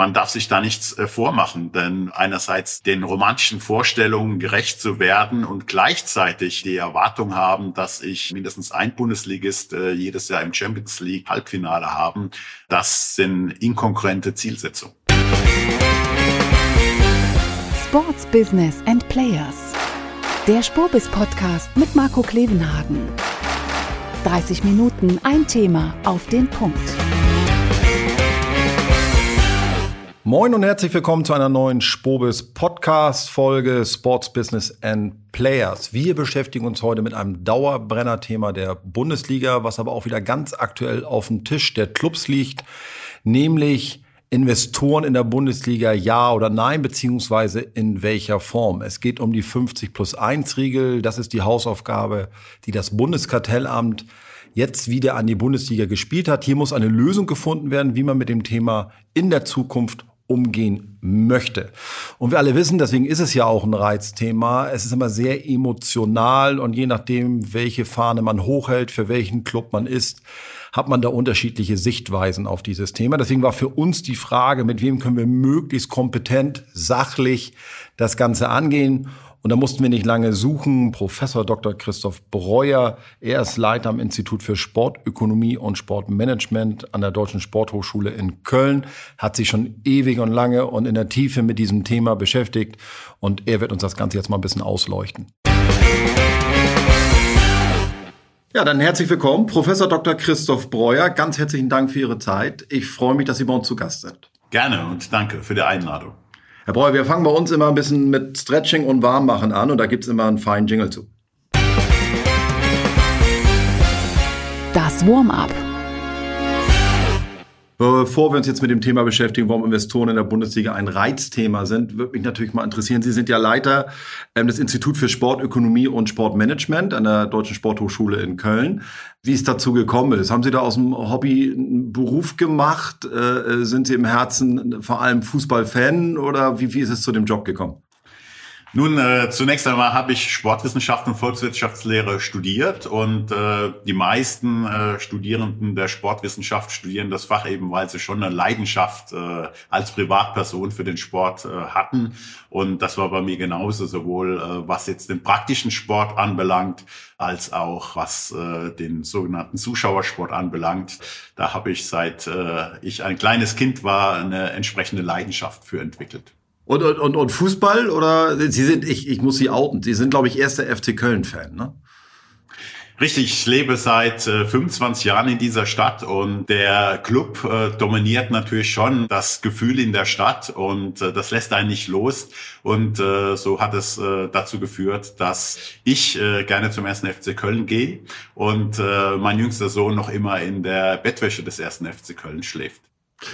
man darf sich da nichts äh, vormachen, denn einerseits den romantischen Vorstellungen gerecht zu werden und gleichzeitig die Erwartung haben, dass ich mindestens ein Bundesligist äh, jedes Jahr im Champions League Halbfinale haben, das sind inkonkurrente Zielsetzungen. Sports Business and Players. Der Spurbis Podcast mit Marco Klevenhagen. 30 Minuten ein Thema auf den Punkt. Moin und herzlich willkommen zu einer neuen Spobis Podcast Folge Sports Business and Players. Wir beschäftigen uns heute mit einem Dauerbrenner-Thema der Bundesliga, was aber auch wieder ganz aktuell auf dem Tisch der Clubs liegt, nämlich Investoren in der Bundesliga ja oder nein, beziehungsweise in welcher Form. Es geht um die 50 plus 1 Regel. Das ist die Hausaufgabe, die das Bundeskartellamt jetzt wieder an die Bundesliga gespielt hat. Hier muss eine Lösung gefunden werden, wie man mit dem Thema in der Zukunft umgehen möchte. Und wir alle wissen, deswegen ist es ja auch ein Reizthema. Es ist immer sehr emotional und je nachdem, welche Fahne man hochhält, für welchen Club man ist, hat man da unterschiedliche Sichtweisen auf dieses Thema. Deswegen war für uns die Frage, mit wem können wir möglichst kompetent, sachlich das Ganze angehen. Und da mussten wir nicht lange suchen. Professor Dr. Christoph Breuer, er ist Leiter am Institut für Sportökonomie und Sportmanagement an der Deutschen Sporthochschule in Köln, hat sich schon ewig und lange und in der Tiefe mit diesem Thema beschäftigt. Und er wird uns das Ganze jetzt mal ein bisschen ausleuchten. Ja, dann herzlich willkommen, Professor Dr. Christoph Breuer. Ganz herzlichen Dank für Ihre Zeit. Ich freue mich, dass Sie bei uns zu Gast sind. Gerne und danke für die Einladung. Herr Breuer, wir fangen bei uns immer ein bisschen mit Stretching und Warmmachen an und da gibt es immer einen feinen Jingle zu. Das Warm-up. Bevor wir uns jetzt mit dem Thema beschäftigen, warum Investoren in der Bundesliga ein Reizthema sind, würde mich natürlich mal interessieren. Sie sind ja Leiter ähm, des Instituts für Sportökonomie und Sportmanagement an der Deutschen Sporthochschule in Köln. Wie es dazu gekommen ist, haben Sie da aus dem Hobby einen Beruf gemacht? Äh, sind Sie im Herzen vor allem Fußballfan oder wie, wie ist es zu dem Job gekommen? Nun, äh, zunächst einmal habe ich Sportwissenschaft und Volkswirtschaftslehre studiert und äh, die meisten äh, Studierenden der Sportwissenschaft studieren das Fach eben, weil sie schon eine Leidenschaft äh, als Privatperson für den Sport äh, hatten. Und das war bei mir genauso, sowohl äh, was jetzt den praktischen Sport anbelangt, als auch was äh, den sogenannten Zuschauersport anbelangt. Da habe ich seit äh, ich ein kleines Kind war eine entsprechende Leidenschaft für entwickelt. Und, und, und Fußball oder Sie sind, ich, ich muss Sie outen, Sie sind, glaube ich, erster FC Köln-Fan, ne? Richtig, ich lebe seit äh, 25 Jahren in dieser Stadt und der Club äh, dominiert natürlich schon das Gefühl in der Stadt und äh, das lässt einen nicht los. Und äh, so hat es äh, dazu geführt, dass ich äh, gerne zum ersten FC Köln gehe und äh, mein jüngster Sohn noch immer in der Bettwäsche des ersten FC Köln schläft.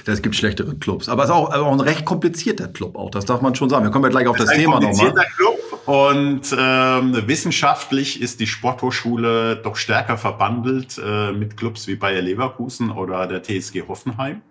Es gibt schlechtere Clubs. Aber es ist auch, auch ein recht komplizierter Club auch. Das darf man schon sagen. Wir kommen ja gleich auf das, das Thema nochmal. Club und ähm, wissenschaftlich ist die Sporthochschule doch stärker verbandelt äh, mit Clubs wie Bayer Leverkusen oder der TSG Hoffenheim.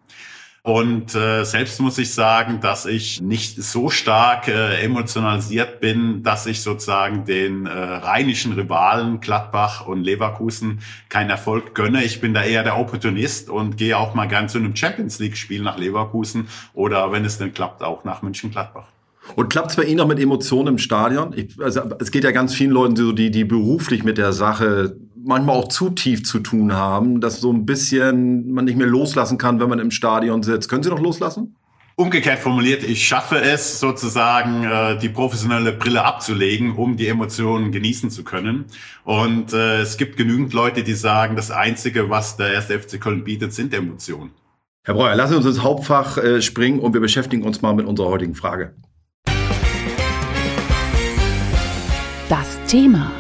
Und äh, selbst muss ich sagen, dass ich nicht so stark äh, emotionalisiert bin, dass ich sozusagen den äh, rheinischen Rivalen Gladbach und Leverkusen keinen Erfolg gönne. Ich bin da eher der Opportunist und gehe auch mal gern zu einem Champions League-Spiel nach Leverkusen oder wenn es denn klappt, auch nach München-Gladbach. Und klappt es bei Ihnen auch mit Emotionen im Stadion? Ich, also, es geht ja ganz vielen Leuten so, die, die beruflich mit der Sache manchmal auch zu tief zu tun haben, dass so ein bisschen man nicht mehr loslassen kann, wenn man im Stadion sitzt. Können Sie noch loslassen? Umgekehrt formuliert, ich schaffe es sozusagen, äh, die professionelle Brille abzulegen, um die Emotionen genießen zu können. Und äh, es gibt genügend Leute, die sagen, das Einzige, was der erste FC Köln bietet, sind Emotionen. Herr Breuer, lassen Sie uns ins Hauptfach äh, springen und wir beschäftigen uns mal mit unserer heutigen Frage. Thema.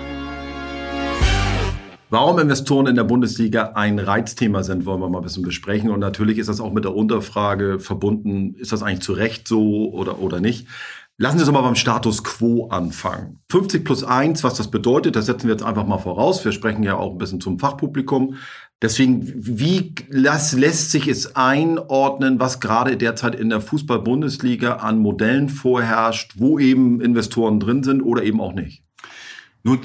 Warum Investoren in der Bundesliga ein Reizthema sind, wollen wir mal ein bisschen besprechen. Und natürlich ist das auch mit der Unterfrage verbunden, ist das eigentlich zu Recht so oder, oder nicht. Lassen Sie uns mal beim Status quo anfangen. 50 plus 1, was das bedeutet, das setzen wir jetzt einfach mal voraus. Wir sprechen ja auch ein bisschen zum Fachpublikum. Deswegen, wie las, lässt sich es einordnen, was gerade derzeit in der Fußball-Bundesliga an Modellen vorherrscht, wo eben Investoren drin sind oder eben auch nicht? Nun,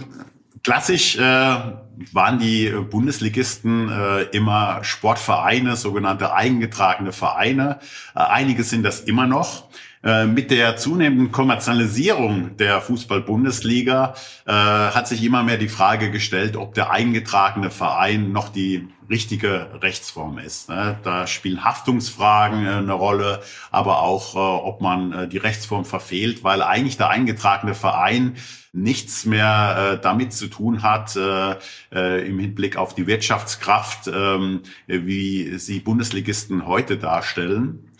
klassisch äh, waren die Bundesligisten äh, immer Sportvereine, sogenannte eingetragene Vereine. Äh, einige sind das immer noch. Äh, mit der zunehmenden Kommerzialisierung der Fußball-Bundesliga äh, hat sich immer mehr die Frage gestellt, ob der eingetragene Verein noch die richtige Rechtsform ist. Ne? Da spielen Haftungsfragen äh, eine Rolle, aber auch, äh, ob man äh, die Rechtsform verfehlt, weil eigentlich der eingetragene Verein nichts mehr äh, damit zu tun hat äh, äh, im Hinblick auf die Wirtschaftskraft, äh, wie sie Bundesligisten heute darstellen.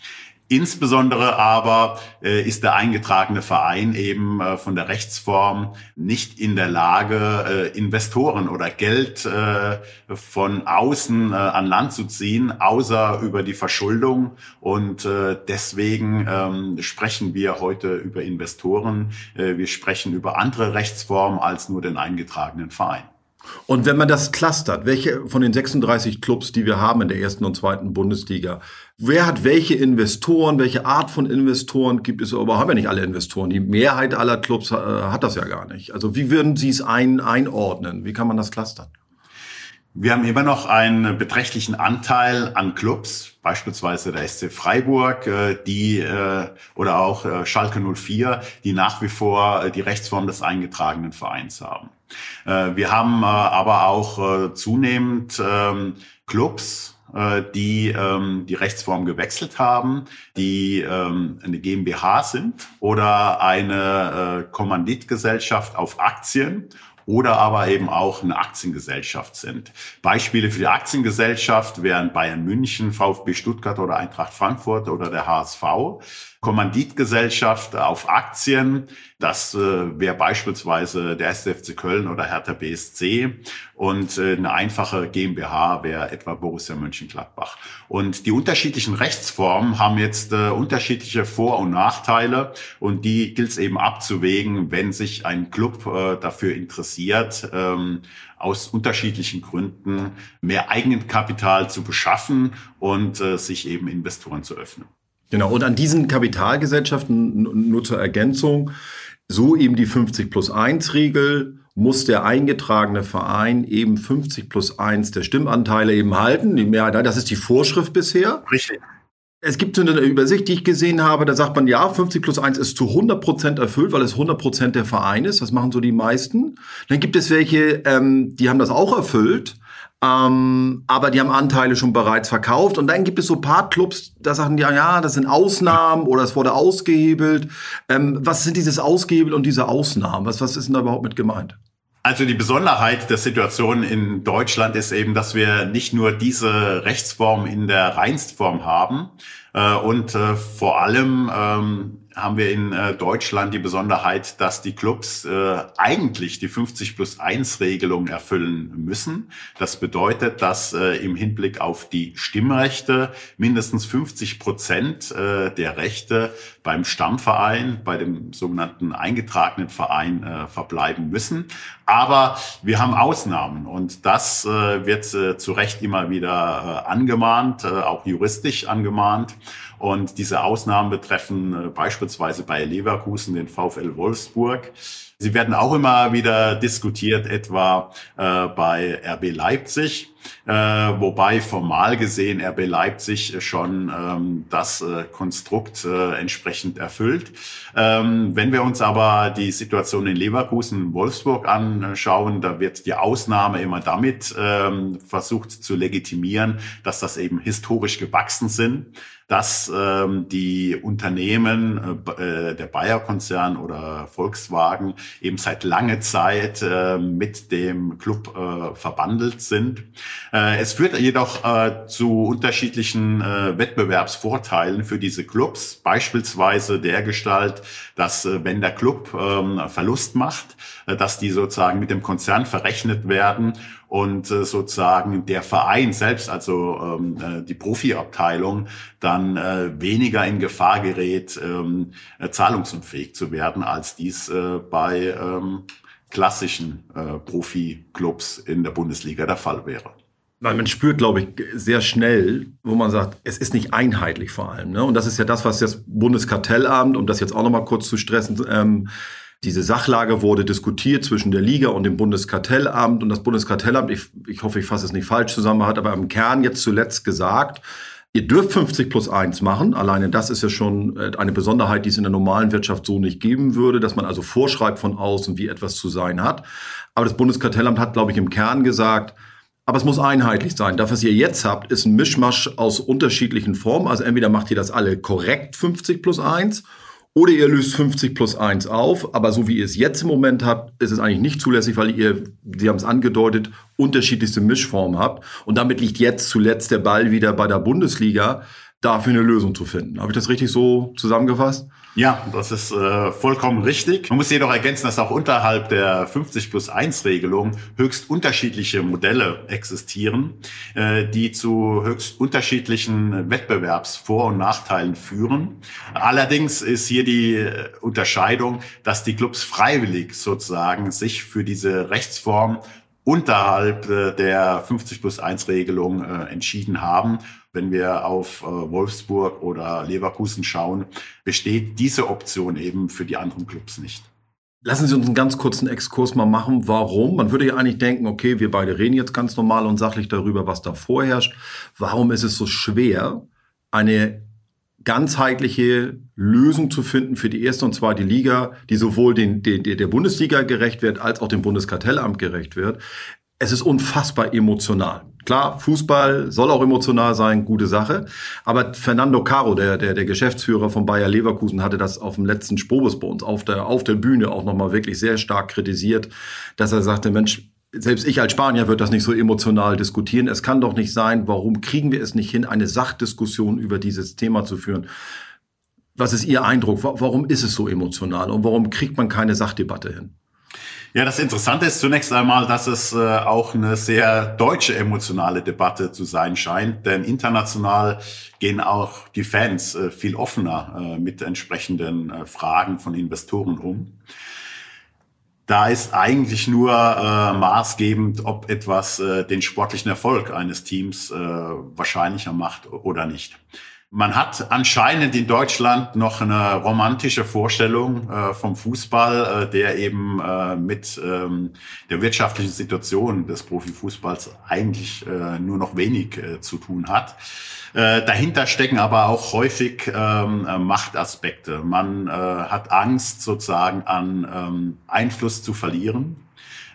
Insbesondere aber äh, ist der eingetragene Verein eben äh, von der Rechtsform nicht in der Lage, äh, Investoren oder Geld äh, von außen äh, an Land zu ziehen, außer über die Verschuldung. Und äh, deswegen ähm, sprechen wir heute über Investoren. Wir sprechen über andere Rechtsformen als nur den eingetragenen Verein. Und wenn man das clustert, welche von den 36 Clubs, die wir haben in der ersten und zweiten Bundesliga, wer hat welche Investoren, welche Art von Investoren gibt es? Aber haben ja nicht alle Investoren. Die Mehrheit aller Clubs äh, hat das ja gar nicht. Also wie würden Sie es ein, einordnen? Wie kann man das clustern? Wir haben immer noch einen beträchtlichen Anteil an Clubs, beispielsweise der SC Freiburg, äh, die äh, oder auch Schalke 04, die nach wie vor die Rechtsform des eingetragenen Vereins haben. Äh, wir haben äh, aber auch äh, zunehmend ähm, Clubs, die ähm, die Rechtsform gewechselt haben, die ähm, eine GmbH sind oder eine Kommanditgesellschaft auf Aktien oder aber eben auch eine Aktiengesellschaft sind. Beispiele für die Aktiengesellschaft wären Bayern München, VfB Stuttgart oder Eintracht Frankfurt oder der HSV. Kommanditgesellschaft auf Aktien. Das äh, wäre beispielsweise der SFC Köln oder Hertha BSC. Und äh, eine einfache GmbH wäre etwa Borussia Mönchengladbach. Und die unterschiedlichen Rechtsformen haben jetzt äh, unterschiedliche Vor- und Nachteile. Und die gilt es eben abzuwägen, wenn sich ein Club äh, dafür interessiert, ähm, aus unterschiedlichen Gründen mehr Eigenkapital zu beschaffen und äh, sich eben Investoren zu öffnen. Genau, und an diesen Kapitalgesellschaften, nur zur Ergänzung, so eben die 50 plus 1 Regel, muss der eingetragene Verein eben 50 plus 1 der Stimmanteile eben halten. Die Mehrheit, das ist die Vorschrift bisher. Richtig. Es gibt so eine Übersicht, die ich gesehen habe, da sagt man, ja, 50 plus 1 ist zu 100 Prozent erfüllt, weil es 100 Prozent der Verein ist. Das machen so die meisten. Dann gibt es welche, ähm, die haben das auch erfüllt, ähm, aber die haben Anteile schon bereits verkauft. Und dann gibt es so paar Clubs, da sagen die, ja, das sind Ausnahmen oder es wurde ausgehebelt. Ähm, was sind dieses Ausgehebel und diese Ausnahmen? Was, was ist denn da überhaupt mit gemeint? Also die Besonderheit der Situation in Deutschland ist eben, dass wir nicht nur diese Rechtsform in der Reinstform haben äh, und äh, vor allem ähm, haben wir in äh, Deutschland die Besonderheit, dass die Clubs äh, eigentlich die 50 plus 1 Regelung erfüllen müssen. Das bedeutet, dass äh, im Hinblick auf die Stimmrechte mindestens 50 Prozent äh, der Rechte beim Stammverein, bei dem sogenannten eingetragenen Verein äh, verbleiben müssen. Aber wir haben Ausnahmen und das äh, wird äh, zu Recht immer wieder äh, angemahnt, äh, auch juristisch angemahnt. Und diese Ausnahmen betreffen äh, beispielsweise bei Leverkusen den VfL Wolfsburg. Sie werden auch immer wieder diskutiert, etwa äh, bei RB Leipzig, äh, wobei formal gesehen RB Leipzig schon ähm, das äh, Konstrukt äh, entsprechend erfüllt. Ähm, wenn wir uns aber die Situation in Leverkusen Wolfsburg anschauen, da wird die Ausnahme immer damit ähm, versucht zu legitimieren, dass das eben historisch gewachsen sind dass ähm, die Unternehmen, äh, äh, der Bayer-Konzern oder Volkswagen eben seit langer Zeit äh, mit dem Club äh, verbandelt sind. Äh, es führt jedoch äh, zu unterschiedlichen äh, Wettbewerbsvorteilen für diese Clubs, beispielsweise der Gestalt, dass äh, wenn der Club äh, Verlust macht, äh, dass die sozusagen mit dem Konzern verrechnet werden und äh, sozusagen der Verein selbst, also ähm, äh, die Profiabteilung, dann äh, weniger in Gefahr gerät, ähm, äh, zahlungsunfähig zu werden, als dies äh, bei ähm, klassischen äh, Profi-Clubs in der Bundesliga der Fall wäre. Weil man spürt, glaube ich, sehr schnell, wo man sagt, es ist nicht einheitlich vor allem. Ne? Und das ist ja das, was das Bundeskartellamt, um das jetzt auch nochmal kurz zu stressen, ähm, Diese Sachlage wurde diskutiert zwischen der Liga und dem Bundeskartellamt und das Bundeskartellamt, ich, ich hoffe, ich fasse es nicht falsch zusammen, hat aber im Kern jetzt zuletzt gesagt, Ihr dürft 50 plus 1 machen. Alleine das ist ja schon äh, eine Besonderheit, die es in der normalen Wirtschaft so nicht geben würde, dass man also vorschreibt von außen, wie etwas zu sein hat. Aber das Bundeskartellamt hat, glaube ich, im Kern gesagt, aber es muss einheitlich sein. Das, was ihr jetzt habt, ist ein Mischmasch aus unterschiedlichen Formen. Also entweder macht ihr das alle korrekt 50 plus 1 oder ihr löst 50 plus 1 auf, aber so wie ihr es jetzt im Moment habt, ist es eigentlich nicht zulässig, weil ihr, Sie haben es angedeutet, unterschiedlichste Mischformen habt. Und damit liegt jetzt zuletzt der Ball wieder bei der Bundesliga, dafür eine Lösung zu finden. Habe ich das richtig so zusammengefasst? Ja, das ist äh, vollkommen richtig. Man muss jedoch ergänzen, dass auch unterhalb der 50 plus 1 Regelung höchst unterschiedliche Modelle existieren, äh, die zu höchst unterschiedlichen Wettbewerbsvor- und Nachteilen führen. Allerdings ist hier die äh, Unterscheidung, dass die Clubs freiwillig sozusagen sich für diese Rechtsform unterhalb äh, der 50 plus 1 Regelung äh, entschieden haben wenn wir auf äh, Wolfsburg oder Leverkusen schauen, besteht diese Option eben für die anderen Clubs nicht. Lassen Sie uns einen ganz kurzen Exkurs mal machen. Warum? Man würde ja eigentlich denken, okay, wir beide reden jetzt ganz normal und sachlich darüber, was da vorherrscht. Warum ist es so schwer, eine ganzheitliche Lösung zu finden für die erste und zweite Liga, die sowohl den, den, der Bundesliga gerecht wird, als auch dem Bundeskartellamt gerecht wird es ist unfassbar emotional. Klar, Fußball soll auch emotional sein, gute Sache. Aber Fernando Caro, der, der, der Geschäftsführer von Bayer Leverkusen, hatte das auf dem letzten Spobus bei uns auf der, auf der Bühne auch nochmal wirklich sehr stark kritisiert, dass er sagte, Mensch, selbst ich als Spanier würde das nicht so emotional diskutieren. Es kann doch nicht sein, warum kriegen wir es nicht hin, eine Sachdiskussion über dieses Thema zu führen? Was ist Ihr Eindruck? Warum ist es so emotional und warum kriegt man keine Sachdebatte hin? Ja, das Interessante ist zunächst einmal, dass es äh, auch eine sehr deutsche emotionale Debatte zu sein scheint, denn international gehen auch die Fans äh, viel offener äh, mit entsprechenden äh, Fragen von Investoren um. Da ist eigentlich nur äh, maßgebend, ob etwas äh, den sportlichen Erfolg eines Teams wahrscheinlicher macht oder nicht. Man hat anscheinend in Deutschland noch eine romantische Vorstellung äh, vom Fußball, äh, der eben äh, mit ähm, der wirtschaftlichen Situation des Profifußballs eigentlich äh, nur noch wenig äh, zu tun hat. Äh, dahinter stecken aber auch häufig ähm, Machtaspekte. Man hat Angst sozusagen an ähm, Einfluss zu verlieren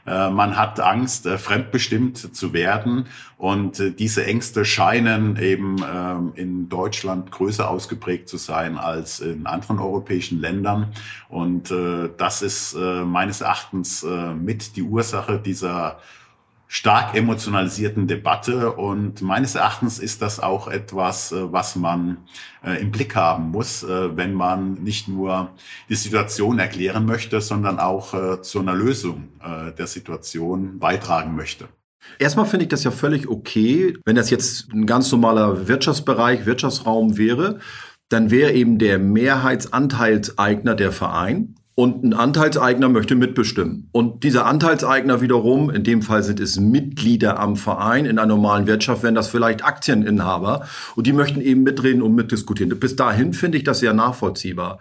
man hat Angst, äh, fremdbestimmt zu werden. Und äh, diese Ängste scheinen eben ähm, in Deutschland größer ausgeprägt zu sein als in anderen europäischen Ländern. Und das ist meines Erachtens mit die Ursache dieser stark emotionalisierten Debatte. Und meines Erachtens ist das auch etwas, äh, was man äh, im Blick haben muss, äh, wenn man nicht nur die Situation erklären möchte, sondern auch zu einer Lösung der Situation beitragen möchte. Erstmal finde ich das ja völlig okay, wenn das jetzt ein ganz normaler Wirtschaftsbereich, Wirtschaftsraum wäre, dann wäre eben der Mehrheitsanteilseigner der Verein und ein Anteilseigner möchte mitbestimmen. Und dieser Anteilseigner wiederum, in dem Fall sind es Mitglieder am Verein, in einer normalen Wirtschaft wären das vielleicht Aktieninhaber und die möchten eben mitreden und mitdiskutieren. Bis dahin finde ich das sehr nachvollziehbar.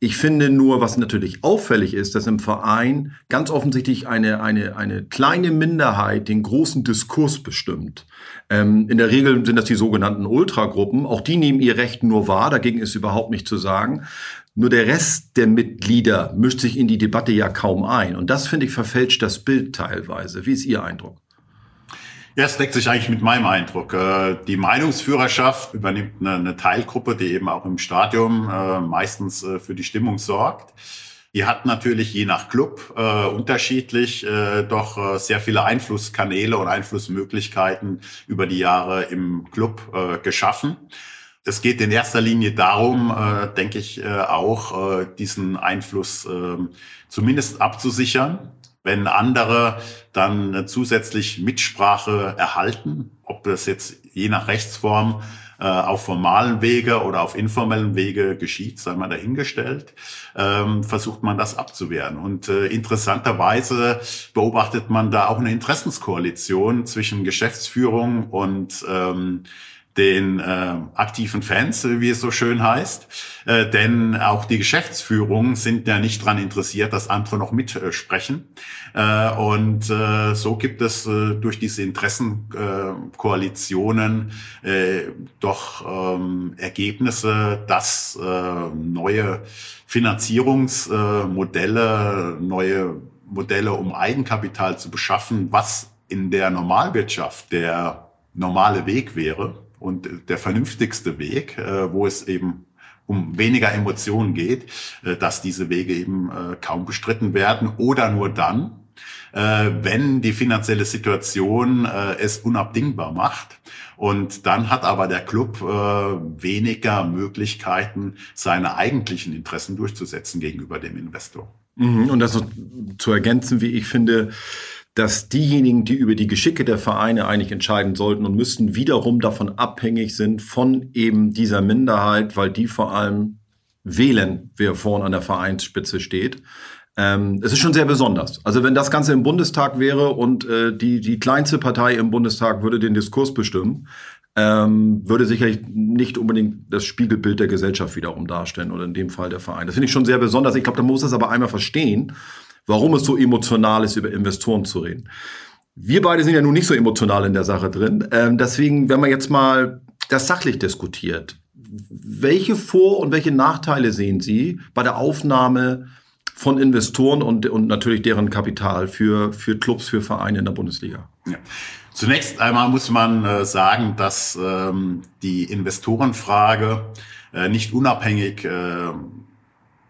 Ich finde nur, was natürlich auffällig ist, dass im Verein ganz offensichtlich eine, eine, eine kleine Minderheit den großen Diskurs bestimmt. Ähm, in der Regel sind das die sogenannten Ultragruppen. Auch die nehmen ihr Recht nur wahr. Dagegen ist überhaupt nicht zu sagen. Nur der Rest der Mitglieder mischt sich in die Debatte ja kaum ein. Und das, finde ich, verfälscht das Bild teilweise. Wie ist Ihr Eindruck? Ja, es deckt sich eigentlich mit meinem Eindruck. Äh, die Meinungsführerschaft übernimmt eine, Teilgruppe, die eben auch im Stadion äh, meistens äh, für die Stimmung sorgt. Die hat natürlich je nach Club unterschiedlich doch sehr viele Einflusskanäle und Einflussmöglichkeiten über die Jahre im Club geschaffen. Es geht in erster Linie darum, äh, denke ich, äh, auch äh, diesen Einfluss äh, zumindest abzusichern. Wenn andere dann zusätzlich Mitsprache erhalten, ob das jetzt je nach Rechtsform äh, auf formalen Wege oder auf informellen Wege geschieht, sei mal dahingestellt, ähm, versucht man das abzuwehren. Und äh, interessanterweise beobachtet man da auch eine Interessenskoalition zwischen Geschäftsführung und ähm, den äh, aktiven Fans, wie es so schön heißt. Äh, denn auch die Geschäftsführungen sind ja nicht dran interessiert, dass andere noch mitsprechen. Äh, und äh, so gibt es äh, durch diese Interessenkoalitionen äh, doch ähm, Ergebnisse, dass äh, neue Finanzierungsmodelle, neue Modelle, um Eigenkapital zu beschaffen, was in der Normalwirtschaft der normale Weg wäre und der vernünftigste Weg, äh, wo es eben um weniger Emotionen geht, äh, dass diese Wege eben äh, kaum bestritten werden oder nur dann, wenn die finanzielle Situation es unabdingbar macht. Und dann hat aber der Club weniger Möglichkeiten, seine eigentlichen Interessen durchzusetzen gegenüber dem Investor. Mhm. Und das noch zu ergänzen, wie ich finde, dass diejenigen, die über die Geschicke der Vereine eigentlich entscheiden sollten und müssten, wiederum davon abhängig sind von eben dieser Minderheit, weil die vor allem wählen, wer vorne an der Vereinsspitze steht. Ähm, es ist schon sehr besonders. Also wenn das Ganze im Bundestag wäre und äh, die, die kleinste Partei im Bundestag würde den Diskurs bestimmen, ähm, würde sicherlich nicht unbedingt das Spiegelbild der Gesellschaft wiederum darstellen oder in dem Fall der Verein. Das finde ich schon sehr besonders. Ich glaube, da muss das aber einmal verstehen warum es so emotional ist, über Investoren zu reden. Wir beide sind ja nun nicht so emotional in der Sache drin. Ähm, deswegen, wenn man jetzt mal das sachlich diskutiert, welche Vor- und welche Nachteile sehen Sie bei der Aufnahme von Investoren und, und natürlich deren Kapital für, für Clubs, für Vereine in der Bundesliga? Ja. Zunächst einmal muss man äh, sagen, dass ähm, die Investorenfrage äh, nicht unabhängig äh,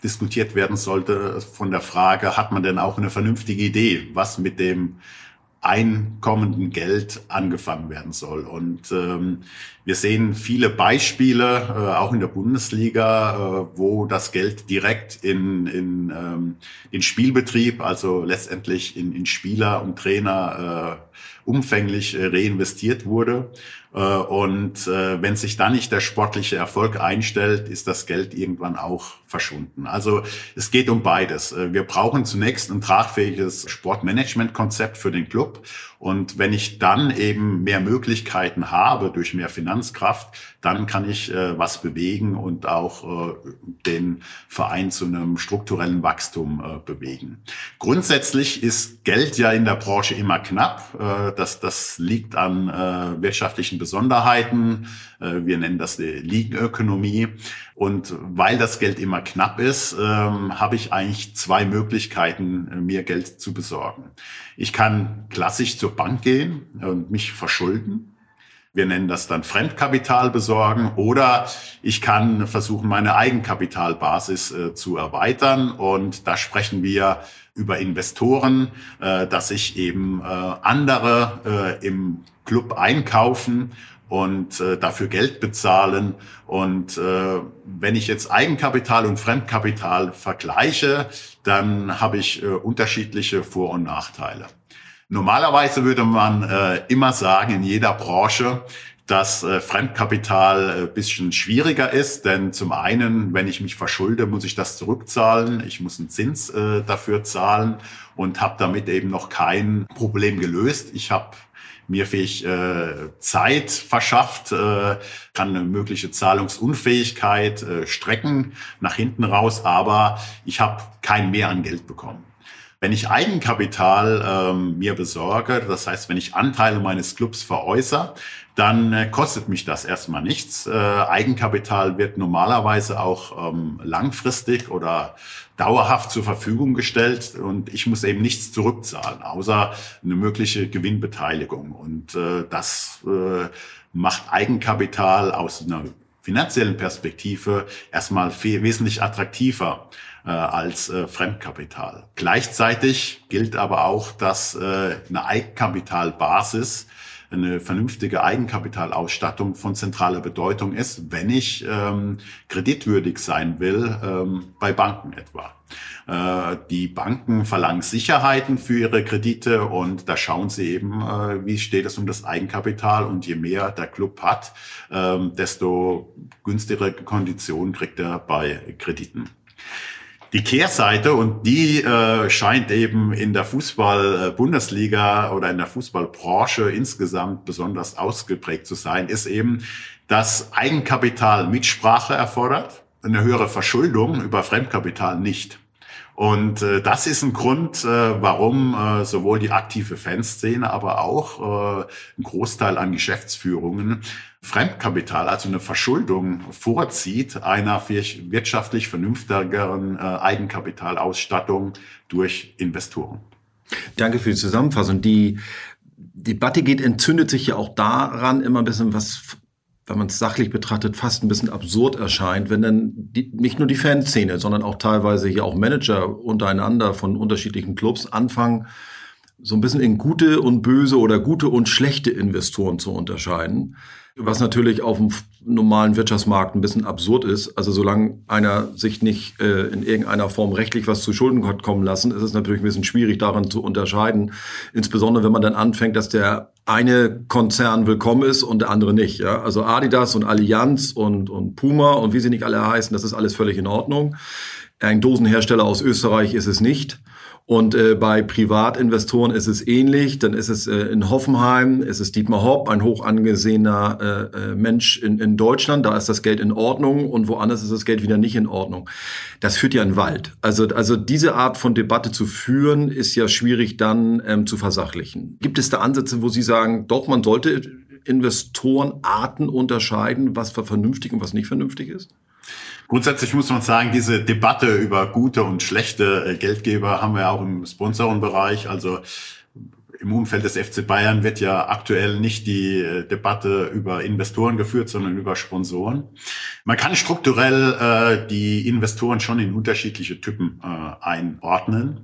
diskutiert werden sollte von der Frage, hat man denn auch eine vernünftige Idee, was mit dem einkommenden Geld angefangen werden soll. Und ähm, wir sehen viele Beispiele, äh, auch in der Bundesliga, äh, wo das Geld direkt in, in, ähm, in Spielbetrieb, also letztendlich in, in Spieler und Trainer äh, umfänglich äh, reinvestiert wurde. Äh, und äh, wenn sich dann nicht der sportliche Erfolg einstellt, ist das Geld irgendwann auch verschwunden. Also es geht um beides. Wir brauchen zunächst ein tragfähiges Sportmanagementkonzept für den Club. Und wenn ich dann eben mehr Möglichkeiten habe durch mehr Finanzkraft, dann kann ich äh, was bewegen und auch äh, den Verein zu einem strukturellen Wachstum äh, bewegen. Grundsätzlich ist Geld ja in der Branche immer knapp. Äh, das, das liegt an äh, wirtschaftlichen Besonderheiten. Äh, wir nennen das die Ligenökonomie. Und weil das Geld immer knapp ist, ähm, habe ich eigentlich zwei Möglichkeiten, äh, mir Geld zu besorgen. Ich kann klassisch zur Bank gehen und mich verschulden. Wir nennen das dann Fremdkapital besorgen oder ich kann versuchen, meine Eigenkapitalbasis äh, zu erweitern. Und da sprechen wir über Investoren, äh, dass sich eben äh, andere äh, im Club einkaufen und äh, dafür Geld bezahlen. Und äh, wenn ich jetzt Eigenkapital und Fremdkapital vergleiche, dann habe ich äh, unterschiedliche Vor- und Nachteile. Normalerweise würde man äh, immer sagen, in jeder Branche, dass äh, Fremdkapital äh, bisschen schwieriger ist, denn zum einen, wenn ich mich verschulde, muss ich das zurückzahlen, ich muss einen Zins äh, dafür zahlen und habe damit eben noch kein Problem gelöst. Ich habe mir fähig äh, Zeit verschafft, äh, kann eine mögliche Zahlungsunfähigkeit äh, strecken nach hinten raus, aber ich habe kein Mehr an Geld bekommen. Wenn ich Eigenkapital ähm, mir besorge, das heißt, wenn ich Anteile meines Clubs veräußere, dann äh, kostet mich das erstmal nichts. Äh, Eigenkapital wird normalerweise auch ähm, langfristig oder dauerhaft zur Verfügung gestellt und ich muss eben nichts zurückzahlen, außer eine mögliche Gewinnbeteiligung. Und äh, das äh, macht Eigenkapital aus einer finanziellen Perspektive erstmal wesentlich attraktiver äh, als äh, Fremdkapital. Gleichzeitig gilt aber auch, dass äh, eine Eigenkapitalbasis eine vernünftige Eigenkapitalausstattung von zentraler Bedeutung ist, wenn ich ähm, kreditwürdig sein will, ähm, bei Banken etwa. Äh, die Banken verlangen Sicherheiten für ihre Kredite und da schauen sie eben, äh, wie steht es um das Eigenkapital und je mehr der Club hat, ähm, desto günstigere Konditionen kriegt er bei Krediten. Die Kehrseite, und die äh, scheint eben in der Fußball-Bundesliga oder in der Fußballbranche insgesamt besonders ausgeprägt zu sein, ist eben, dass Eigenkapital Mitsprache erfordert, eine höhere Verschuldung über Fremdkapital nicht. Und äh, das ist ein Grund, äh, warum äh, sowohl die aktive Fanszene, aber auch äh, ein Großteil an Geschäftsführungen Fremdkapital, also eine Verschuldung vorzieht einer wirtschaftlich vernünftigeren äh, Eigenkapitalausstattung durch Investoren. Danke für die Zusammenfassung. Die Debatte geht, entzündet sich ja auch daran immer ein bisschen, was wenn man es sachlich betrachtet, fast ein bisschen absurd erscheint, wenn dann die, nicht nur die Fanszene, sondern auch teilweise hier auch Manager untereinander von unterschiedlichen Clubs anfangen, so ein bisschen in gute und böse oder gute und schlechte Investoren zu unterscheiden. Was natürlich auf dem normalen Wirtschaftsmarkt ein bisschen absurd ist. Also solange einer sich nicht äh, in irgendeiner Form rechtlich was zu Schulden hat kommen lassen, ist es natürlich ein bisschen schwierig daran zu unterscheiden. Insbesondere wenn man dann anfängt, dass der eine Konzern willkommen ist und der andere nicht. Ja? Also Adidas und Allianz und, und Puma und wie sie nicht alle heißen, das ist alles völlig in Ordnung. Ein Dosenhersteller aus Österreich ist es nicht. Und äh, bei Privatinvestoren ist es ähnlich. Dann ist es äh, in Hoffenheim, ist es Dietmar Hopp, ein hoch angesehener äh, äh, Mensch in, in Deutschland. Da ist das Geld in Ordnung und woanders ist das Geld wieder nicht in Ordnung. Das führt ja in Wald. Also, also diese Art von Debatte zu führen, ist ja schwierig dann ähm, zu versachlichen. Gibt es da Ansätze, wo Sie sagen, doch, man sollte Investorenarten unterscheiden, was vernünftig und was nicht vernünftig ist? Grundsätzlich muss man sagen, diese Debatte über gute und schlechte äh, Geldgeber haben wir auch im Sponsorenbereich. Also im Umfeld des FC Bayern wird ja aktuell nicht die äh, Debatte über Investoren geführt, sondern über Sponsoren. Man kann strukturell äh, die Investoren schon in unterschiedliche Typen äh, einordnen.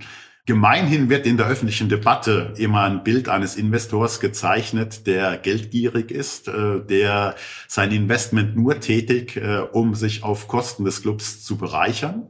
Gemeinhin wird in der öffentlichen Debatte immer ein Bild eines Investors gezeichnet, der geldgierig ist, äh, der sein Investment nur tätig, äh, um sich auf Kosten des Clubs zu bereichern.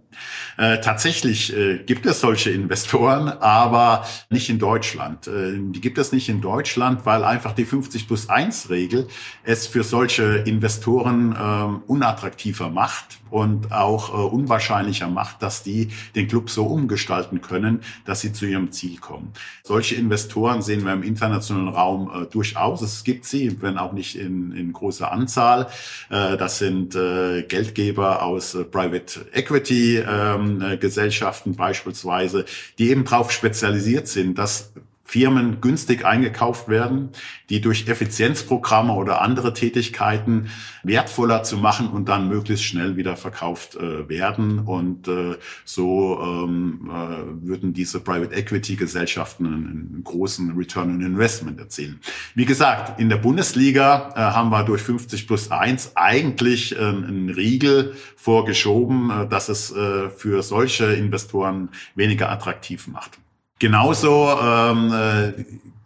Äh, tatsächlich gibt es solche Investoren, aber nicht in Deutschland. Die gibt es nicht in Deutschland, weil einfach die 50 plus 1 Regel es für solche Investoren ähm, unattraktiver macht und auch unwahrscheinlicher macht, dass die den Club so umgestalten können, dass sie zu ihrem Ziel kommen. Solche Investoren sehen wir im internationalen Raum äh, durchaus. Es gibt sie, wenn auch nicht in, in großer Anzahl. Äh, das sind äh, Geldgeber aus äh, Private Equity ähm, äh, Gesellschaften beispielsweise, die eben darauf spezialisiert sind, dass Firmen günstig eingekauft werden, die durch Effizienzprogramme oder andere Tätigkeiten wertvoller zu machen und dann möglichst schnell wieder verkauft äh, werden. Und äh, so ähm, äh, würden diese Private Equity Gesellschaften einen, einen, großen Return on Investment erzielen. Wie gesagt, in der Bundesliga äh, haben wir durch 50 plus 1 eigentlich äh, einen Riegel vorgeschoben, äh, dass es äh, für solche Investoren weniger attraktiv macht. Genauso ähm, äh,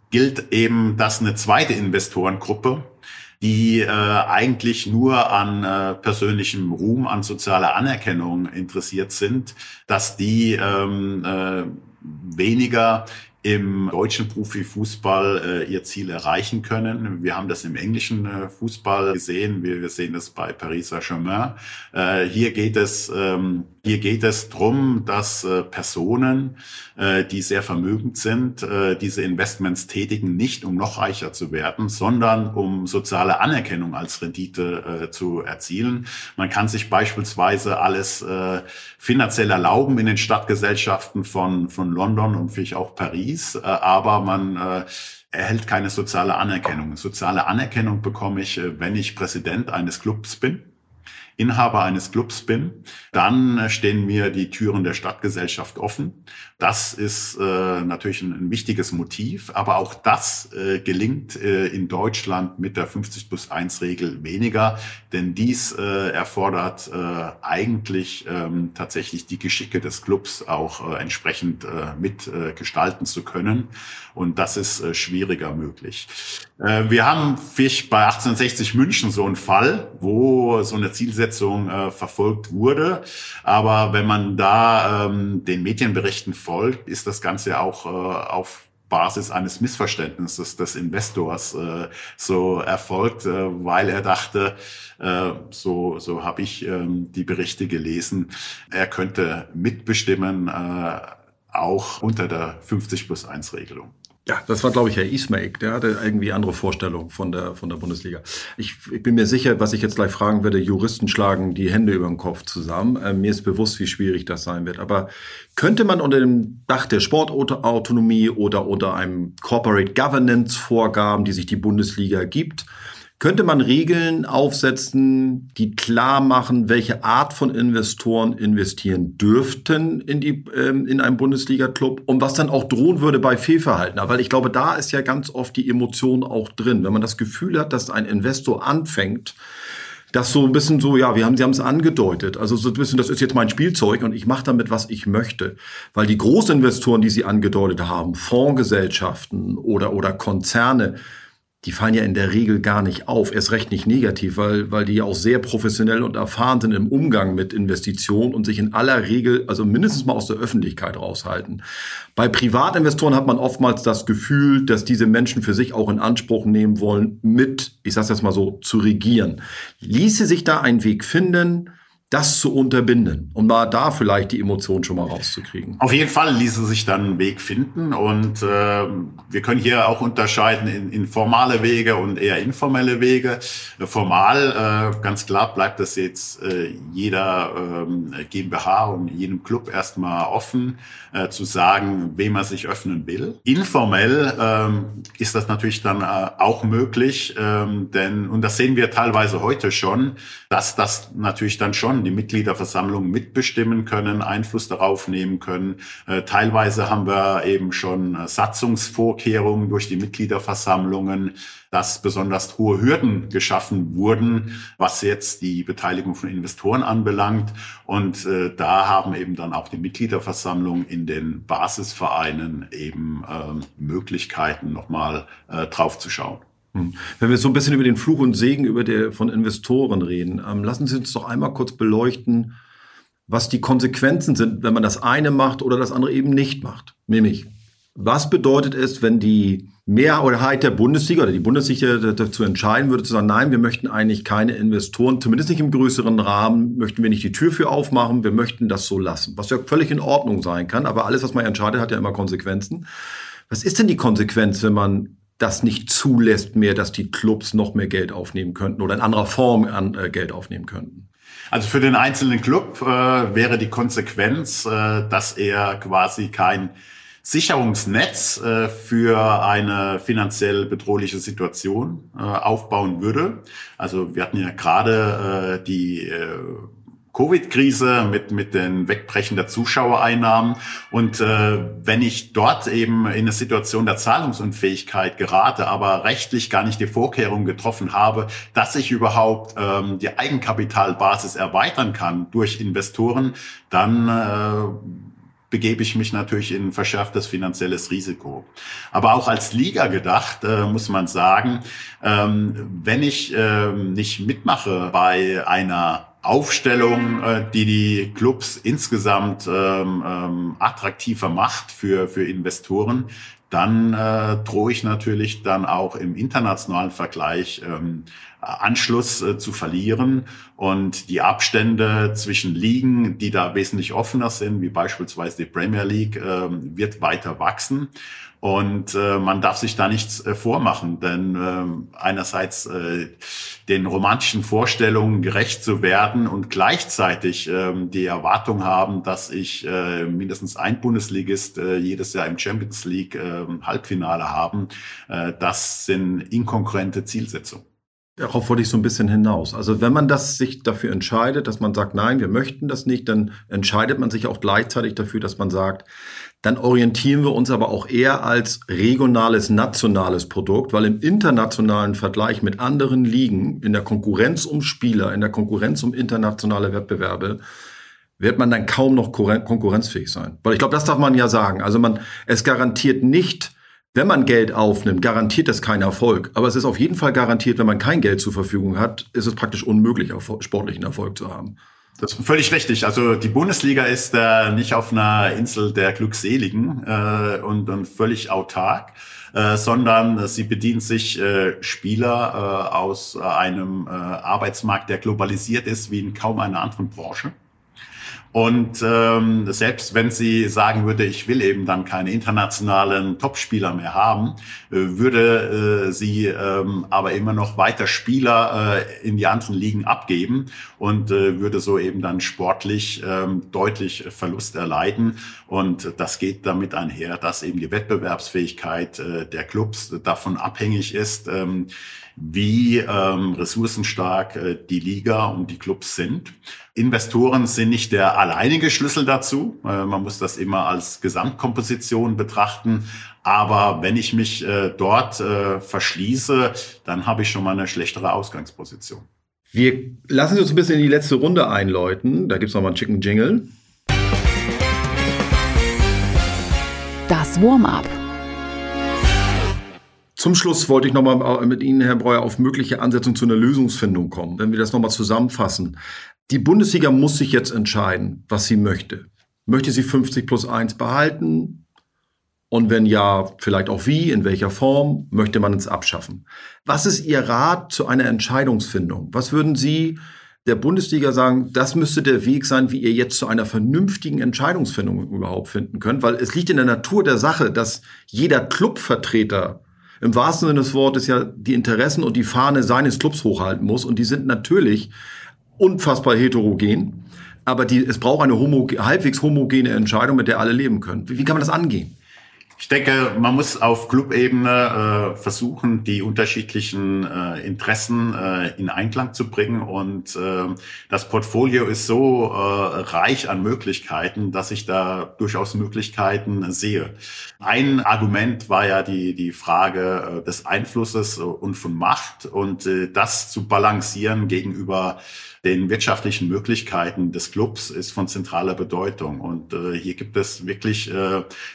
gilt eben, dass eine zweite Investorengruppe, die äh, eigentlich nur an äh, persönlichem Ruhm, an sozialer Anerkennung interessiert sind, dass die ähm, äh, weniger im deutschen Profifußball äh, ihr Ziel erreichen können. Wir haben das im englischen äh, Fußball gesehen. Wir, wir sehen das bei Paris Saint-Germain. Äh, hier geht es ähm, hier geht es drum, dass äh, Personen, äh, die sehr vermögend sind, äh, diese Investments tätigen, nicht um noch reicher zu werden, sondern um soziale Anerkennung als Rendite äh, zu erzielen. Man kann sich beispielsweise alles äh, finanziell erlauben in den Stadtgesellschaften von, von London und vielleicht auch Paris, äh, aber man äh, erhält keine soziale Anerkennung. Soziale Anerkennung bekomme ich, äh, wenn ich Präsident eines Clubs bin Inhaber eines Clubs bin, dann stehen mir die Türen der Stadtgesellschaft offen. Das ist äh, natürlich ein, ein, wichtiges Motiv, aber auch das äh, gelingt äh, in Deutschland mit der 50 plus 1 Regel weniger, denn dies äh, erfordert äh, eigentlich ähm, tatsächlich die Geschicke des Clubs auch äh, entsprechend äh, mit äh, zu können und das ist äh, schwieriger möglich. Äh, wir haben vielleicht bei 1860 München so einen Fall, wo so eine Zielsetzung äh, verfolgt wurde, aber wenn man da ähm, den Medienberichten folgt, ist das Ganze auch äh, auf Basis eines Missverständnisses des Investors äh, so erfolgt, äh, weil er dachte, äh, so, so habe ich ähm, die Berichte gelesen, er könnte mitbestimmen, äh, auch unter der 50 plus 1 Regelung. Ja, das war, glaube ich, Herr Ismail. Der hatte irgendwie andere Vorstellungen von der, von der Bundesliga. Ich, ich bin mir sicher, was ich jetzt gleich fragen werde, Juristen schlagen die Hände über den Kopf zusammen. Äh, mir ist bewusst, wie schwierig das sein wird. Aber könnte man unter dem Dach der Sportautonomie oder unter einem Corporate Governance Vorgaben, die sich die Bundesliga gibt, könnte man Regeln aufsetzen, die klar machen, welche Art von Investoren investieren dürften in, die, ähm, in einen Bundesliga-Club und was dann auch drohen würde bei Fehlverhalten? Weil ich glaube, da ist ja ganz oft die Emotion auch drin. Wenn man das Gefühl hat, dass ein Investor anfängt, das so ein bisschen so, ja, wir haben, Sie haben es angedeutet. Also so ein bisschen, das ist jetzt mein Spielzeug und ich mache damit, was ich möchte. Weil die Großinvestoren, die Sie angedeutet haben, Fondsgesellschaften oder, oder Konzerne, die fallen ja in der Regel gar nicht auf, erst recht nicht negativ, weil, weil die ja auch sehr professionell und erfahren sind im Umgang mit Investitionen und sich in aller Regel, also mindestens mal aus der Öffentlichkeit raushalten. Bei Privatinvestoren hat man oftmals das Gefühl, dass diese Menschen für sich auch in Anspruch nehmen wollen, mit, ich sage das mal so, zu regieren. Ließe sich da ein Weg finden, das zu unterbinden und mal da vielleicht die Emotionen schon mal rauszukriegen. Auf jeden Fall ließe sich dann ein Weg finden und äh, wir können hier auch unterscheiden in, in formale Wege und eher informelle Wege. Formal, äh, ganz klar, bleibt das jetzt äh, jeder äh, GmbH und jedem Club erstmal offen, äh, zu sagen, wem er sich öffnen will. Informell äh, ist das natürlich dann äh, auch möglich, äh, denn, und das sehen wir teilweise heute schon, dass das natürlich dann schon die Mitgliederversammlung mitbestimmen können, Einfluss darauf nehmen können. Äh, teilweise haben wir eben schon äh, Satzungsvorkehrungen durch die Mitgliederversammlungen, dass besonders hohe Hürden geschaffen wurden, was jetzt die Beteiligung von Investoren anbelangt. Und äh, da haben eben dann auch die Mitgliederversammlungen in den Basisvereinen eben äh, Möglichkeiten, nochmal äh, Hm. Wenn wir so ein bisschen über den Fluch und Segen über der, von Investoren reden, ähm, lassen Sie uns doch einmal kurz beleuchten, was die Konsequenzen sind, wenn man das eine macht oder das andere eben nicht macht. Nämlich, was bedeutet es, wenn die Mehrheit der Bundesliga oder die Bundesliga dazu entscheiden würde, zu sagen, nein, wir möchten eigentlich keine Investoren, zumindest nicht im größeren Rahmen, möchten wir nicht die Tür für aufmachen, wir möchten das so lassen. Was ja völlig in Ordnung sein kann, aber alles, was man entscheidet, hat ja immer Konsequenzen. Was ist denn die Konsequenz, wenn man das nicht zulässt mehr, dass die Clubs noch mehr Geld aufnehmen könnten oder in anderer Form an, äh, Geld aufnehmen könnten? Also für den einzelnen Club äh, wäre die Konsequenz, äh, dass er quasi kein Sicherungsnetz äh, für eine finanziell bedrohliche Situation äh, aufbauen würde. Also wir hatten ja gerade äh, die äh, Covid-Krise mit, mit den Wegbrechen der Zuschauereinnahmen. Und äh, wenn ich dort eben in eine Situation der Zahlungsunfähigkeit gerate, aber rechtlich gar nicht die Vorkehrungen getroffen habe, dass ich überhaupt ähm, die Eigenkapitalbasis erweitern kann durch Investoren, dann äh, begebe ich mich natürlich in verschärftes finanzielles Risiko. Aber auch als Liga gedacht, äh, muss man sagen, ähm, wenn ich äh, nicht mitmache bei einer Aufstellung, äh, die die Clubs insgesamt ähm, ähm, attraktiver macht für, für Investoren, dann äh, drohe ich natürlich dann auch im internationalen Vergleich ähm, Anschluss äh, zu verlieren und die Abstände zwischen Ligen, die da wesentlich offener sind, wie beispielsweise die Premier League, äh, wird weiter wachsen. Und äh, man darf sich da nichts äh, vormachen, denn äh, einerseits äh, den romantischen Vorstellungen gerecht zu werden und gleichzeitig äh, die Erwartung haben, dass ich äh, mindestens ein Bundesligist äh, jedes Jahr im Champions League äh, Halbfinale haben, äh, das sind inkongruente Zielsetzungen. Darauf wollte ich so ein bisschen hinaus. Also wenn man das sich dafür entscheidet, dass man sagt, nein, wir möchten das nicht, dann entscheidet man sich auch gleichzeitig dafür, dass man sagt, dann orientieren wir uns aber auch eher als regionales, nationales Produkt, weil im internationalen Vergleich mit anderen Ligen, in der Konkurrenz um Spieler, in der Konkurrenz um internationale Wettbewerbe, wird man dann kaum noch konkurrenzfähig sein. Weil ich glaube, das darf man ja sagen. Also man, es garantiert nicht, wenn man Geld aufnimmt, garantiert das keinen Erfolg. Aber es ist auf jeden Fall garantiert, wenn man kein Geld zur Verfügung hat, ist es praktisch unmöglich, sportlichen Erfolg zu haben. Das ist völlig richtig. Also die Bundesliga ist äh, nicht auf einer Insel der Glückseligen äh, und, und völlig autark, äh, sondern sie bedient sich äh, Spieler äh, aus äh, einem äh, Arbeitsmarkt, der globalisiert ist wie in kaum einer anderen Branche. Und ähm, selbst wenn sie sagen würde, ich will eben dann keine internationalen Topspieler mehr haben, äh, würde äh, sie ähm, aber immer noch weiter Spieler äh, in die anderen Ligen abgeben und äh, würde so eben dann sportlich ähm, deutlich Verlust erleiden. Und das geht damit einher, dass eben die Wettbewerbsfähigkeit äh, der Clubs davon abhängig ist, ähm, wie ähm, ressourcenstark äh, die Liga und die Clubs sind. Investoren sind nicht der alleinige Schlüssel dazu. Äh, man muss das immer als Gesamtkomposition betrachten. Aber wenn ich mich äh, dort äh, verschließe, dann habe ich schon mal eine schlechtere Ausgangsposition. Wir lassen uns ein bisschen in die letzte Runde einläuten. Da gibt es nochmal einen Chicken Jingle. Das Warm-up. Zum Schluss wollte ich nochmal mit Ihnen, Herr Breuer, auf mögliche Ansetzungen zu einer Lösungsfindung kommen. Wenn wir das nochmal zusammenfassen. Die Bundesliga muss sich jetzt entscheiden, was sie möchte. Möchte sie 50 plus 1 behalten? Und wenn ja, vielleicht auch wie, in welcher Form möchte man es abschaffen? Was ist Ihr Rat zu einer Entscheidungsfindung? Was würden Sie der Bundesliga sagen, das müsste der Weg sein, wie ihr jetzt zu einer vernünftigen Entscheidungsfindung überhaupt finden könnt? Weil es liegt in der Natur der Sache, dass jeder Clubvertreter im wahrsten Sinne des Wortes ja die Interessen und die Fahne seines Clubs hochhalten muss. Und die sind natürlich unfassbar heterogen. Aber die, es braucht eine homo, halbwegs homogene Entscheidung, mit der alle leben können. Wie, wie kann man das angehen? Ich denke, man muss auf Clubebene äh, versuchen, die unterschiedlichen äh, Interessen äh, in Einklang zu bringen. Und äh, das Portfolio ist so äh, reich an Möglichkeiten, dass ich da durchaus Möglichkeiten sehe. Ein Argument war ja die, die Frage äh, des Einflusses und von Macht und äh, das zu balancieren gegenüber den wirtschaftlichen Möglichkeiten des Clubs ist von zentraler Bedeutung. Und äh, hier gibt es wirklich äh,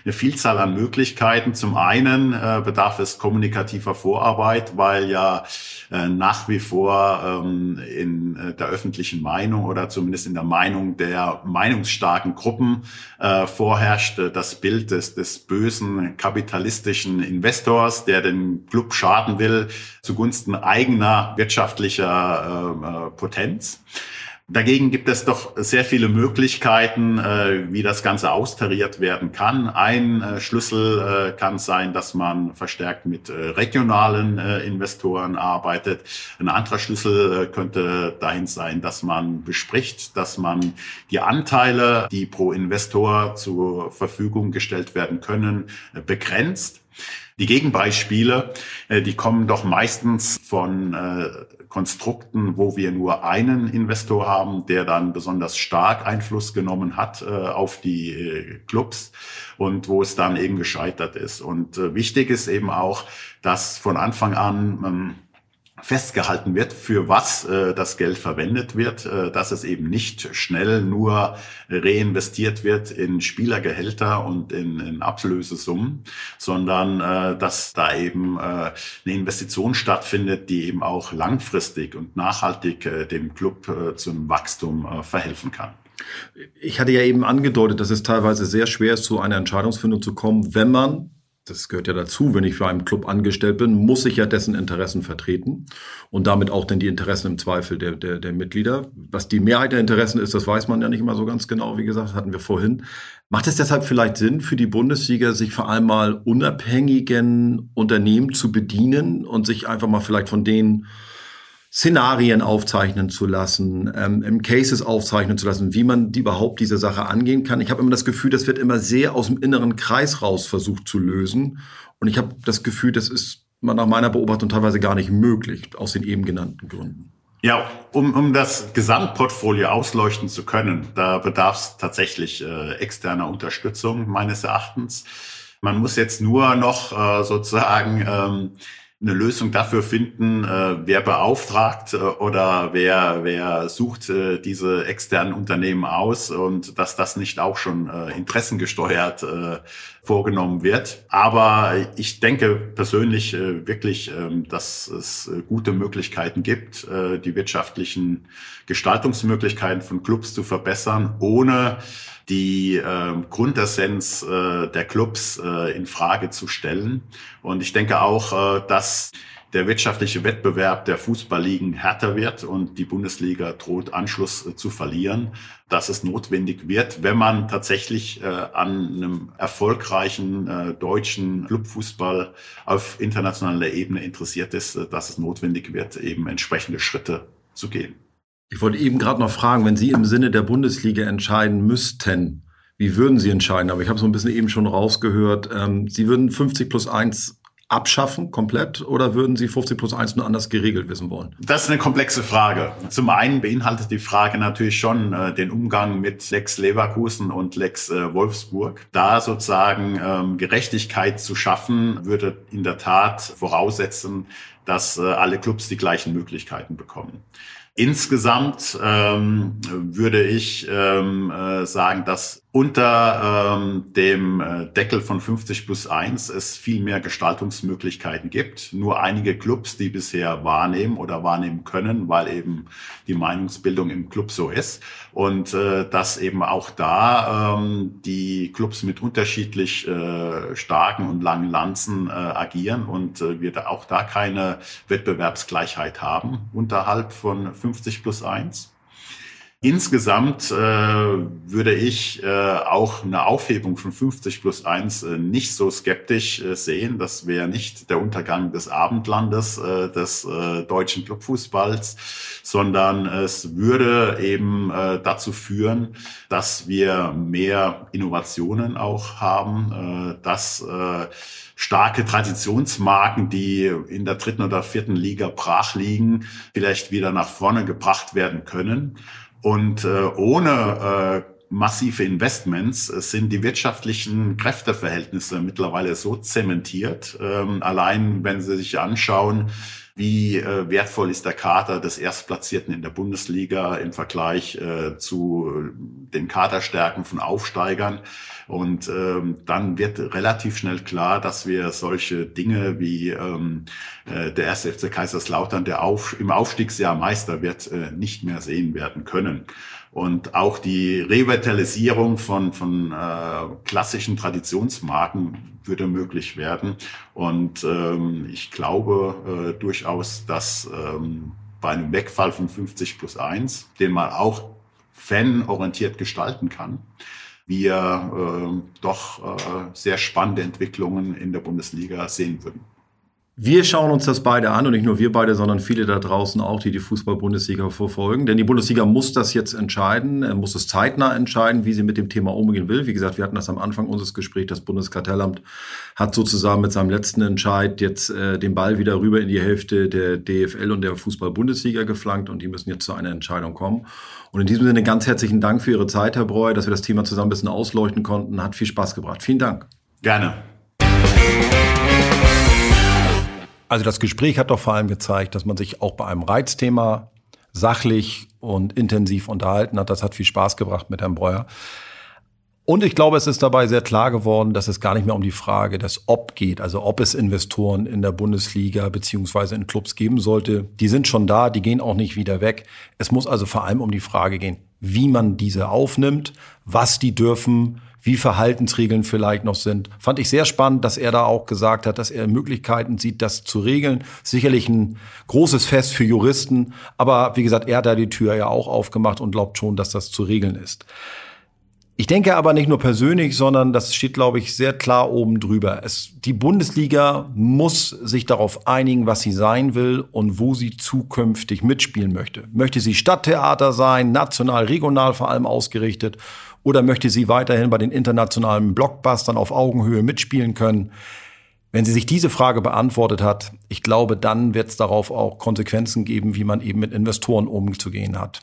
eine Vielzahl an Möglichkeiten. Zum einen äh, bedarf es kommunikativer Vorarbeit, weil ja äh, nach wie vor ähm, in äh, der öffentlichen Meinung oder zumindest in der Meinung der meinungsstarken Gruppen äh, vorherrscht äh, das Bild des, des bösen kapitalistischen Investors, der den Club schaden will zugunsten eigener wirtschaftlicher äh, äh Dagegen gibt es doch sehr viele Möglichkeiten, äh, wie das Ganze austariert werden kann. Ein äh, Schlüssel äh, kann sein, dass man verstärkt mit regionalen Investoren arbeitet. Ein anderer Schlüssel könnte dahin sein, dass man bespricht, dass man die Anteile, die pro Investor zur Verfügung gestellt werden können, begrenzt. Die Gegenbeispiele, die kommen doch meistens von Konstrukten, wo wir nur einen Investor haben, der dann besonders stark Einfluss genommen hat äh, auf die äh, Clubs und wo es dann eben gescheitert ist. Und äh, wichtig ist eben auch, dass von Anfang an ähm, festgehalten wird, für was äh, das Geld verwendet wird, äh, dass es eben nicht schnell nur reinvestiert wird in Spielergehälter und in, in Ablösesummen, sondern äh, dass da eben äh, eine Investition stattfindet, die eben auch langfristig und nachhaltig äh, dem Club äh, zum Wachstum äh, verhelfen kann. Ich hatte ja eben angedeutet, dass es teilweise sehr schwer ist, zu einer Entscheidungsfindung zu kommen, wenn man das gehört ja dazu, wenn ich für einen Club angestellt bin, muss ich ja dessen Interessen vertreten und damit auch dann die Interessen im Zweifel der, der, der Mitglieder. Was die Mehrheit der Interessen ist, das weiß man ja nicht immer so ganz genau, wie gesagt, hatten wir vorhin. Macht es deshalb vielleicht Sinn für die Bundesliga, sich vor allem mal unabhängigen Unternehmen zu bedienen und sich einfach mal vielleicht von denen Szenarien aufzeichnen zu lassen, ähm, Cases aufzeichnen zu lassen, wie man die überhaupt diese Sache angehen kann. Ich habe immer das Gefühl, das wird immer sehr aus dem inneren Kreis raus versucht zu lösen. Und ich habe das Gefühl, das ist nach meiner Beobachtung teilweise gar nicht möglich, aus den eben genannten Gründen. Ja, um, um das Gesamtportfolio ausleuchten zu können, da bedarf es tatsächlich äh, externer Unterstützung meines Erachtens. Man muss jetzt nur noch äh, sozusagen ähm, eine Lösung dafür finden, äh, wer beauftragt äh, oder wer, wer sucht äh, diese externen Unternehmen aus und dass das nicht auch schon äh, interessengesteuert äh, vorgenommen wird. Aber ich denke persönlich äh, wirklich, äh, dass es äh, gute Möglichkeiten gibt, äh, die wirtschaftlichen Gestaltungsmöglichkeiten von Clubs zu verbessern, ohne die äh, Grundessenz äh, der Clubs äh, in Frage zu stellen. Und ich denke auch, äh, dass der wirtschaftliche Wettbewerb der Fußballligen härter wird und die Bundesliga droht Anschluss äh, zu verlieren, dass es notwendig wird, wenn man tatsächlich äh, an einem erfolgreichen äh, deutschen Clubfußball auf internationaler Ebene interessiert ist, dass es notwendig wird, eben entsprechende Schritte zu gehen. Ich wollte eben gerade noch fragen, wenn Sie im Sinne der Bundesliga entscheiden müssten, wie würden Sie entscheiden? Aber ich habe so ein bisschen eben schon rausgehört, ähm, Sie würden 50 plus 1 abschaffen komplett oder würden Sie 50 plus 1 nur anders geregelt wissen wollen? Das ist eine komplexe Frage. Zum einen beinhaltet die Frage natürlich schon äh, den Umgang mit Lex Leverkusen und Lex äh, Wolfsburg. Da sozusagen ähm, Gerechtigkeit zu schaffen, würde in der Tat voraussetzen, dass äh, alle Clubs die gleichen Möglichkeiten bekommen. Insgesamt ähm, würde ich ähm, äh, sagen, dass unter ähm, dem äh, Deckel von 50 plus 1 es viel mehr Gestaltungsmöglichkeiten gibt. Nur einige Clubs, die bisher wahrnehmen oder wahrnehmen können, weil eben die Meinungsbildung im Club so ist. Und äh, dass eben auch da ähm, die Clubs mit unterschiedlich äh, starken und langen Lanzen äh, agieren und äh, wir da auch da keine Wettbewerbsgleichheit haben unterhalb von 50 plus 1. Insgesamt äh, würde ich äh, auch eine Aufhebung von 50 plus 1 äh, nicht so skeptisch äh, sehen. Das wäre nicht der Untergang des Abendlandes äh, des äh, deutschen Clubfußballs, sondern es würde eben äh, dazu führen, dass wir mehr Innovationen auch haben, äh, dass äh, starke Traditionsmarken, die in der dritten oder vierten Liga brach liegen, vielleicht wieder nach vorne gebracht werden können. Und äh, ohne äh, massive Investments äh, sind die wirtschaftlichen Kräfteverhältnisse mittlerweile so zementiert. Ähm, allein wenn Sie sich anschauen, wie äh, wertvoll ist der Kader des Erstplatzierten in der Bundesliga im Vergleich äh, zu den Kaderstärken von Aufsteigern. Und ähm, dann wird relativ schnell klar, dass wir solche Dinge wie ähm, äh, der erste FC Kaiserslautern, der auf, im Aufstiegsjahr Meister wird, äh, nicht mehr sehen werden können. Und auch die Revitalisierung von, von äh, klassischen Traditionsmarken würde möglich werden. Und ähm, ich glaube äh, durchaus, dass ähm, bei einem Wegfall von 50 plus 1, den man auch fanorientiert gestalten kann, wir äh, doch äh, sehr spannende Entwicklungen in der Bundesliga sehen würden. Wir schauen uns das beide an und nicht nur wir beide, sondern viele da draußen auch, die die Fußball-Bundesliga verfolgen. Denn die Bundesliga muss das jetzt entscheiden, er muss es zeitnah entscheiden, wie sie mit dem Thema umgehen will. Wie gesagt, wir hatten das am Anfang unseres Gesprächs. Das Bundeskartellamt hat sozusagen mit seinem letzten Entscheid jetzt äh, den Ball wieder rüber in die Hälfte der DFL und der Fußball-Bundesliga geflankt und die müssen jetzt zu einer Entscheidung kommen. Und in diesem Sinne ganz herzlichen Dank für Ihre Zeit, Herr Breuer, dass wir das Thema zusammen ein bisschen ausleuchten konnten. Hat viel Spaß gebracht. Vielen Dank. Gerne. Also das Gespräch hat doch vor allem gezeigt, dass man sich auch bei einem Reizthema sachlich und intensiv unterhalten hat. Das hat viel Spaß gebracht mit Herrn Breuer. Und ich glaube, es ist dabei sehr klar geworden, dass es gar nicht mehr um die Frage des Ob geht, also ob es Investoren in der Bundesliga beziehungsweise in Clubs geben sollte. Die sind schon da, die gehen auch nicht wieder weg. Es muss also vor allem um die Frage gehen, wie man diese aufnimmt, was die dürfen, wie Verhaltensregeln vielleicht noch sind. Fand ich sehr spannend, dass er da auch gesagt hat, dass er Möglichkeiten sieht, das zu regeln. Sicherlich ein großes Fest für Juristen, aber wie gesagt, er hat da die Tür ja auch aufgemacht und glaubt schon, dass das zu regeln ist. Ich denke aber nicht nur persönlich, sondern das steht, glaube ich, sehr klar oben drüber. Es, die Bundesliga muss sich darauf einigen, was sie sein will und wo sie zukünftig mitspielen möchte. Möchte sie Stadttheater sein, national, regional vor allem ausgerichtet oder möchte sie weiterhin bei den internationalen Blockbustern auf Augenhöhe mitspielen können? Wenn sie sich diese Frage beantwortet hat, ich glaube, dann wird es darauf auch Konsequenzen geben, wie man eben mit Investoren umzugehen hat.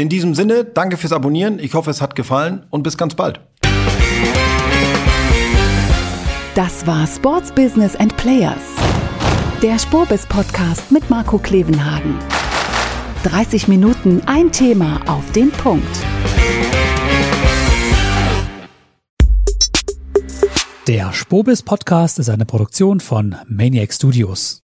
In diesem Sinne, danke fürs Abonnieren. Ich hoffe, es hat gefallen und bis ganz bald. Das war Sports Business and Players. Der Spurbis Podcast mit Marco Klevenhagen. 30 Minuten ein Thema auf den Punkt. Der Spobis Podcast ist eine Produktion von Maniac Studios.